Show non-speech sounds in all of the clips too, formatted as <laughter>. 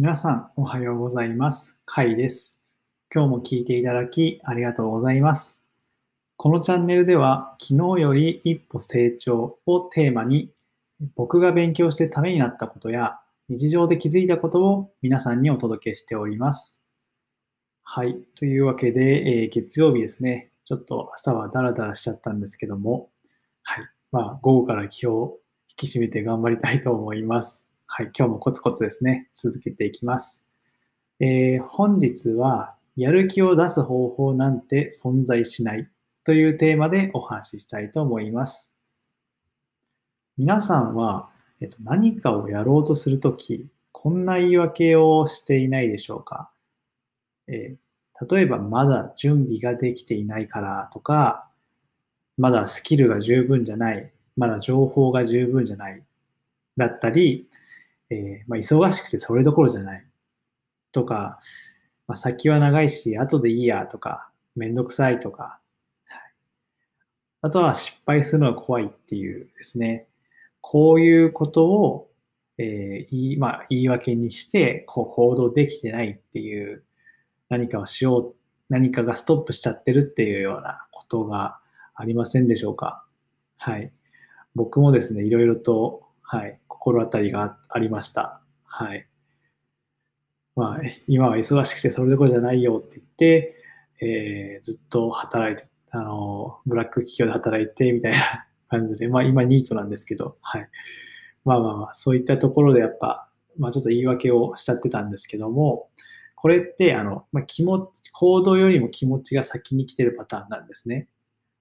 皆さん、おはようございます。カイです。今日も聞いていただきありがとうございます。このチャンネルでは、昨日より一歩成長をテーマに、僕が勉強してためになったことや、日常で気づいたことを皆さんにお届けしております。はい。というわけで、えー月曜日ですね。ちょっと朝はダラダラしちゃったんですけども、はい。まあ、午後から気を引き締めて頑張りたいと思います。はい。今日もコツコツですね、続けていきます。えー本日は、やる気を出す方法なんて存在しないというテーマでお話ししたいと思います。皆さんは、えっと、何かをやろうとするとき、こんな言い訳をしていないでしょうか？えー例えば、まだ準備ができていないからとか、まだスキルが十分じゃない、まだ情報が十分じゃない、だったり、えーまあ、忙しくてそれどころじゃない。とか、まあ、先は長いし、後でいいやとか、めんどくさいとか、はい。あとは失敗するのが怖いっていうですね、こういうことを、えー言いまあ、言い訳にして、こう行動できてないっていう、何かをしよう、何かがストップしちゃってるっていうようなことがありませんでしょうか。はい。僕もですね、いろいろと、はい、心当たりがありました。はい。まあ、今は忙しくてそれどころじゃないよって言って、えーずっと働いて、あの、ブラック企業で働いてみたいな <laughs> 感じで、まあ今ニートなんですけど、はい。まあまあまあ、そういったところでやっぱ、まあちょっと言い訳をしちゃってたんですけども、これって、あの、まあ、気持ち、行動よりも気持ちが先に来てるパターンなんですね。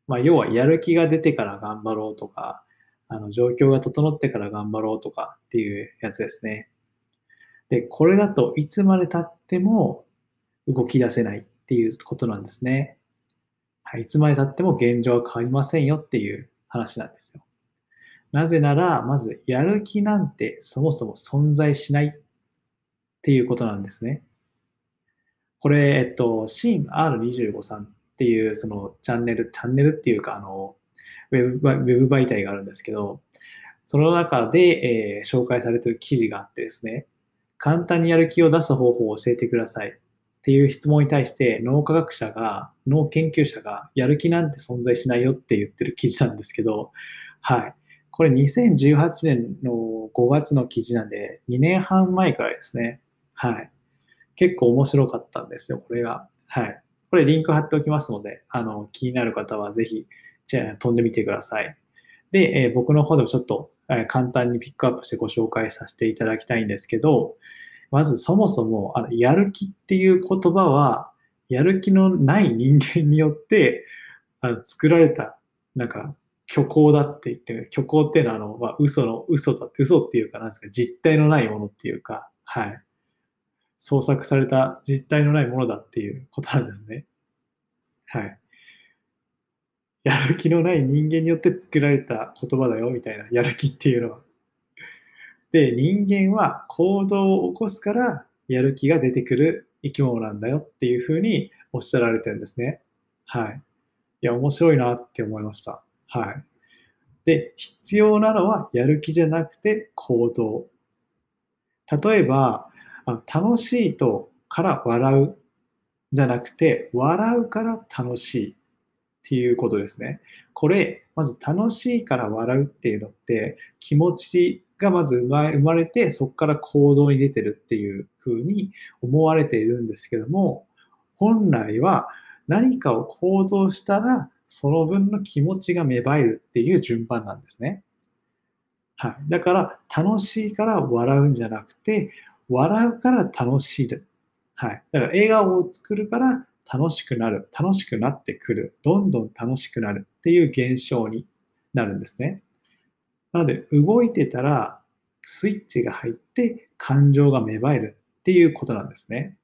まあ要はやる気が出てから頑張ろうとか、あの、状況が整ってから頑張ろうとかっていうやつですね。で、これだといつまで経っても動き出せないっていうことなんですね。はい、いつまで経っても現状は変わりませんよっていう話なんですよ。なぜなら、まずやる気なんてそもそも存在しないっていうことなんですね。これ、えっと、シン R25 さんっていうそのチャンネル、チャンネルっていうか、あの、ウェブ媒体があるんですけど、その中で、えー紹介されている記事があってですね、簡単にやる気を出す方法を教えてくださいっていう質問に対して脳科学者が、脳研究者がやる気なんて存在しないよって言ってる記事なんですけど、はい。これ2018年の5月の記事なんで、2年半前からですね。はい。結構面白かったんですよ、これが。はい。これリンク貼っておきますので、あの、気になる方はぜひ、じゃあ飛んでみてください。で、えー僕の方でもちょっと、えー簡単にピックアップしてご紹介させていただきたいんですけど、まずそもそも、あの、やる気っていう言葉は、やる気のない人間によって、あの作られた、なんか、虚構だって言って、虚構っていうのは、あの、まあ、嘘の、嘘だって、嘘っていうか、なんですか、実体のないものっていうか、はい。創作された実体のないものだっていうことなんですね。はい。やる気のない人間によって作られた言葉だよ、みたいな、やる気っていうのは。で、人間は行動を起こすから、やる気が出てくる生き物なんだよっていうふうにおっしゃられてるんですね。はい。いや、面白いなって思いました。はい。で、必要なのはやる気じゃなくて行動。例えば、あの楽しいとから笑うじゃなくて、笑うから楽しいっていうことですね。これ、まず楽しいから笑うっていうのって、気持ちがまず生まれて、そこから行動に出てるっていうふうに思われているんですけども、本来は何かを行動したら、その分の気持ちが芽生えるっていう順番なんですね。はい。だから、楽しいから笑うんじゃなくて、笑うから楽しいで。はい。だから、笑顔を作るから楽しくなる。楽しくなってくる。どんどん楽しくなるっていう現象になるんですね。なので、動いてたら、スイッチが入って感情が芽生えるっていうことなんですね。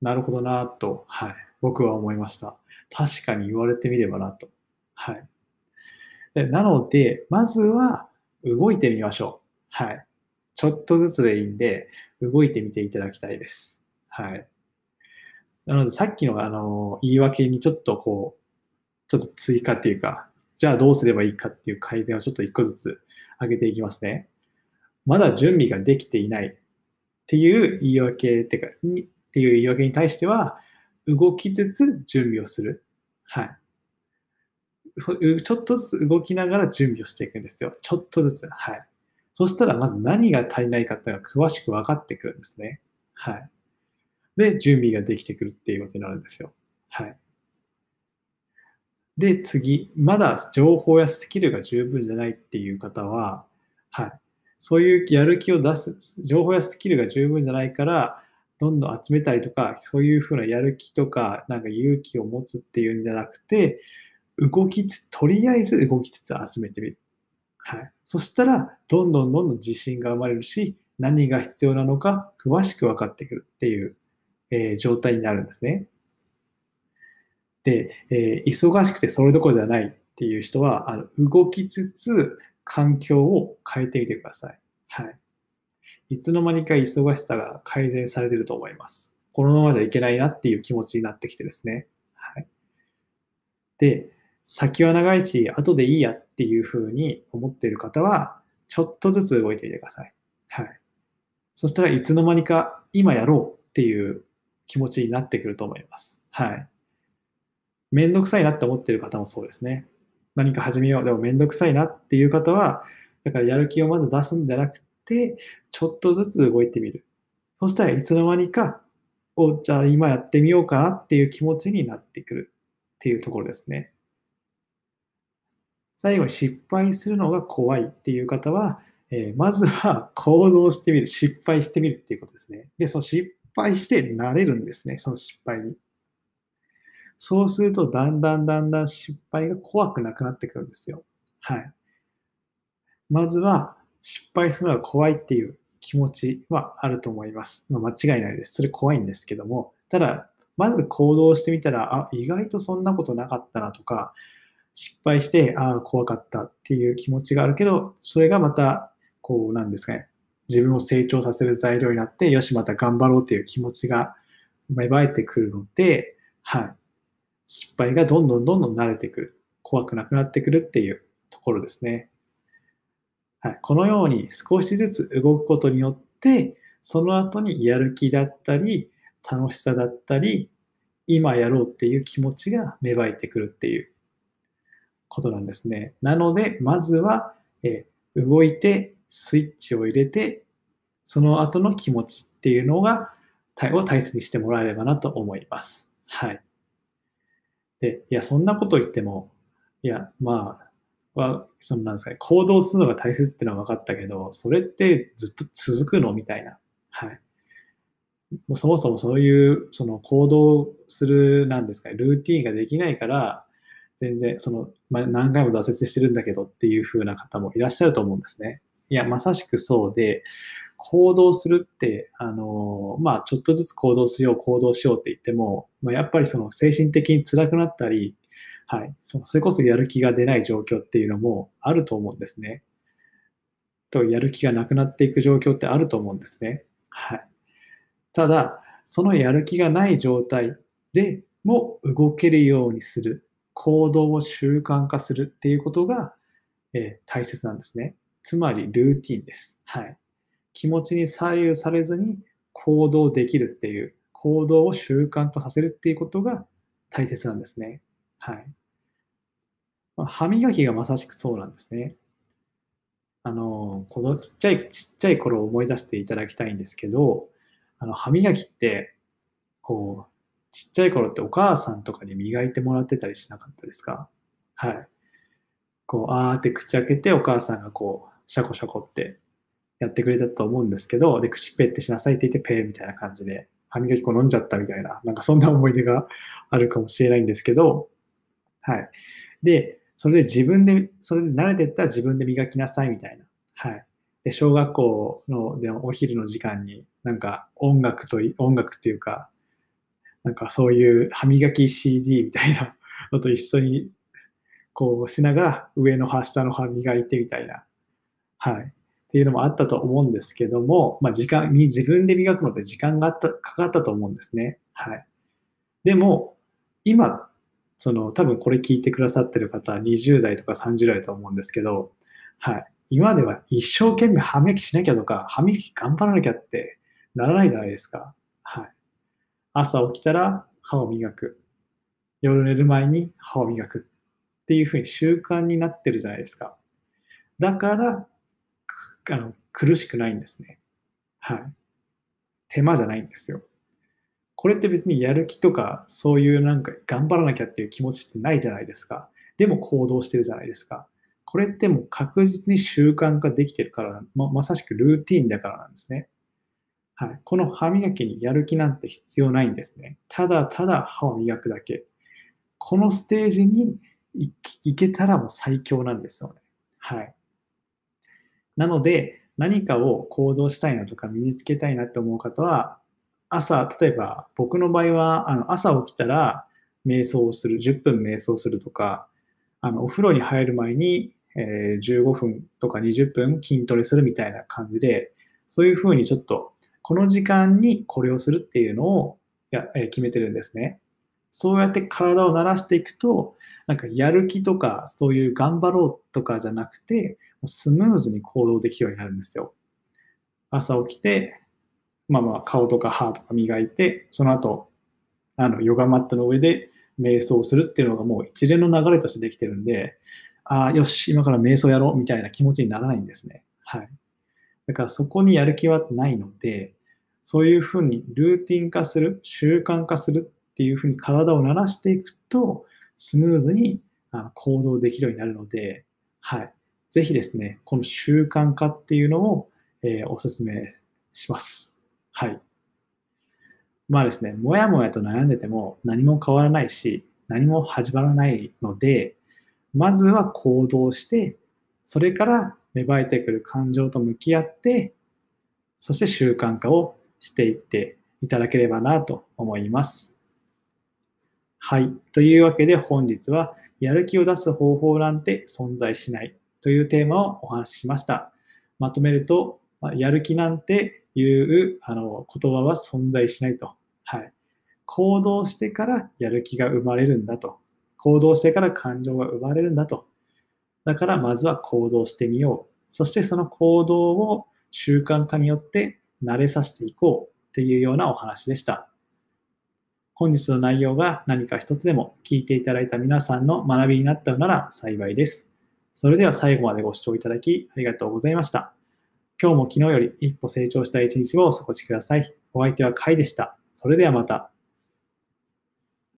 なるほどなと、はい。僕は思いました。確かに言われてみればなと。はい。でなので、まずは動いてみましょう。はい。ちょっとずつでいいんで、動いてみていただきたいです。はい。なので、さっきのあの、言い訳にちょっとこう、ちょっと追加っていうか、じゃあどうすればいいかっていう改善をちょっと一個ずつ上げていきますね。まだ準備ができていないっていう言い訳ってか、にっていう言い訳に対しては、動きつつ準備をする。はい。ちょっとずつ動きながら準備をしていくんですよ。ちょっとずつ。はい。そしたら、まず何が足りないかっていうのが詳しく分かってくるんですね。はい。で、準備ができてくるっていうことになるんですよ。はい。で、次、まだ情報やスキルが十分じゃないっていう方は、はい。そういうやる気を出す、情報やスキルが十分じゃないから、どんどん集めたりとか、そういうふうなやる気とか、なんか勇気を持つっていうんじゃなくて、動きつ、とりあえず動きつつ集めてみる。はい。そしたら、どんどんどんどん自信が生まれるし、何が必要なのか詳しく分かってくるっていう、えー、状態になるんですね。で、えー、忙しくてそれどころじゃないっていう人は、あの動きつつ環境を変えてみてください。はい。いつの間にか忙しさが改善されてると思います。このままじゃいけないなっていう気持ちになってきてですね。はい。で、先は長いし、後でいいやっていうふうに思っている方は、ちょっとずつ動いてみてください。はい。そしたらいつの間にか今やろうっていう気持ちになってくると思います。はい。めんどくさいなって思ってる方もそうですね。何か始めよう。でもめんどくさいなっていう方は、だからやる気をまず出すんじゃなくて、ちょっとずつ動いてみる。そしたらいつの間にか、お、じゃあ今やってみようかなっていう気持ちになってくるっていうところですね。最後に失敗するのが怖いっていう方は、えー、まずは行動してみる、失敗してみるっていうことですね。で、その失敗して慣れるんですね、その失敗に。そうすると、だんだんだんだん失敗が怖くなくなってくるんですよ。はい。まずは、失敗するのが怖いっていう気持ちはあると思います。まあ、間違いないです。それ怖いんですけども、ただ、まず行動してみたら、あ、意外とそんなことなかったなとか、失敗して、ああ、怖かったっていう気持ちがあるけど、それがまた、こう、なんですかね、自分を成長させる材料になって、よし、また頑張ろうっていう気持ちが芽生えてくるので、はい。失敗がどんどんどんどん慣れてくる。怖くなくなってくるっていうところですね。はい、このように少しずつ動くことによって、その後にやる気だったり、楽しさだったり、今やろうっていう気持ちが芽生えてくるっていうことなんですね。なので、まずは、え動いて、スイッチを入れて、その後の気持ちっていうのが、を大切にしてもらえればなと思います。はい。で、いや、そんなこと言っても、いや、まあ、は、そのなんですかね、行動するのが大切っていうのは分かったけど、それってずっと続くのみたいな。はい。もうそもそもそういう、その行動する、なんですかね、ルーティンができないから、全然、その、ま、何回も挫折してるんだけどっていう風な方もいらっしゃると思うんですね。いや、まさしくそうで、行動するって、あの、まあ、ちょっとずつ行動しよう、行動しようって言っても、まあ、やっぱりその精神的に辛くなったり、はい、それこそやる気が出ない状況っていうのもあると思うんですね。と、やる気がなくなっていく状況ってあると思うんですね。はい。ただ、そのやる気がない状態でも動けるようにする、行動を習慣化するっていうことが、えー、大切なんですね。つまり、ルーティンです。はい。気持ちに左右されずに行動できるっていう、行動を習慣化させるっていうことが大切なんですね。はい。歯磨きがまさしくそうなんですね。あの、このちっちゃい、ちっちゃい頃を思い出していただきたいんですけど、あの、歯磨きって、こう、ちっちゃい頃ってお母さんとかに磨いてもらってたりしなかったですか？はい。こう、あーって口開けてお母さんがこう、シャコシャコってやってくれたと思うんですけど、で、口ペってしなさいって言ってペーみたいな感じで、歯磨き粉飲んじゃったみたいな、なんかそんな思い出があるかもしれないんですけど、はい。で、それで自分で、それで慣れてったら自分で磨きなさいみたいな。はい。で、小学校のでお昼の時間に、なんか音楽と、音楽っていうか、なんかそういう歯磨き CD みたいな <laughs> のと一緒にこうしながら上の歯、下の歯磨いてみたいな。はい。っていうのもあったと思うんですけども、まあ、時間に自分で磨くので時間があったかかったと思うんですね。はい。でも、今、その多分これ聞いてくださってる方は20代とか30代だと思うんですけど、はい。今では一生懸命歯磨きしなきゃとか、歯磨き頑張らなきゃってならないじゃないですか。はい。朝起きたら歯を磨く。夜寝る前に歯を磨く。っていうふうに習慣になってるじゃないですか。だから、あの苦しくないんですね。はい。手間じゃないんですよ。これって別にやる気とか、そういうなんか頑張らなきゃっていう気持ちってないじゃないですか。でも行動してるじゃないですか。これってもう確実に習慣化できてるからま、まさしくルーティンだからなんですね。はい。この歯磨きにやる気なんて必要ないんですね。ただただ歯を磨くだけ。このステージに行けたらもう最強なんですよね。はい。なので、何かを行動したいなとか身につけたいなって思う方は、朝、例えば僕の場合は、あの朝起きたら瞑想をする、10分瞑想するとか、あのお風呂に入る前に、えー、15分とか20分筋トレするみたいな感じで、そういうふうにちょっと、この時間にこれをするっていうのをや、え、決めてるんですね。そうやって体を慣らしていくと、なんかやる気とか、そういう頑張ろうとかじゃなくて、スムーズに行動できるようになるんですよ。朝起きて、まあまあ顔とか歯とか磨いて、その後、あの、ヨガマットの上で瞑想するっていうのがもう一連の流れとしてできてるんで、ああ、よし、今から瞑想やろうみたいな気持ちにならないんですね。はい。だからそこにやる気はないので、そういうふうにルーティン化する、習慣化するっていうふうに体を慣らしていくと、スムーズに行動できるようになるので、はい。ぜひですね、この習慣化っていうのを、えー、お勧めします。はい。まあですね、もやもやと悩んでても何も変わらないし、何も始まらないので、まずは行動して、それから芽生えてくる感情と向き合って、そして習慣化をしていっていただければなと思います。はい。というわけで本日は、やる気を出す方法なんて存在しないというテーマをお話ししました。まとめると、やる気なんていうあの言葉は存在しないと。はい。行動してからやる気が生まれるんだと。行動してから感情が生まれるんだと。だからまずは行動してみよう。そしてその行動を習慣化によって慣れさせていこうっていうようなお話でした。本日の内容が何か一つでも聞いていただいた皆さんの学びになったのなら幸いです。それでは最後までご視聴いただきありがとうございました。今日も昨日より一歩成長した一日をお過ごしください。お相手はカイでした。それではまた。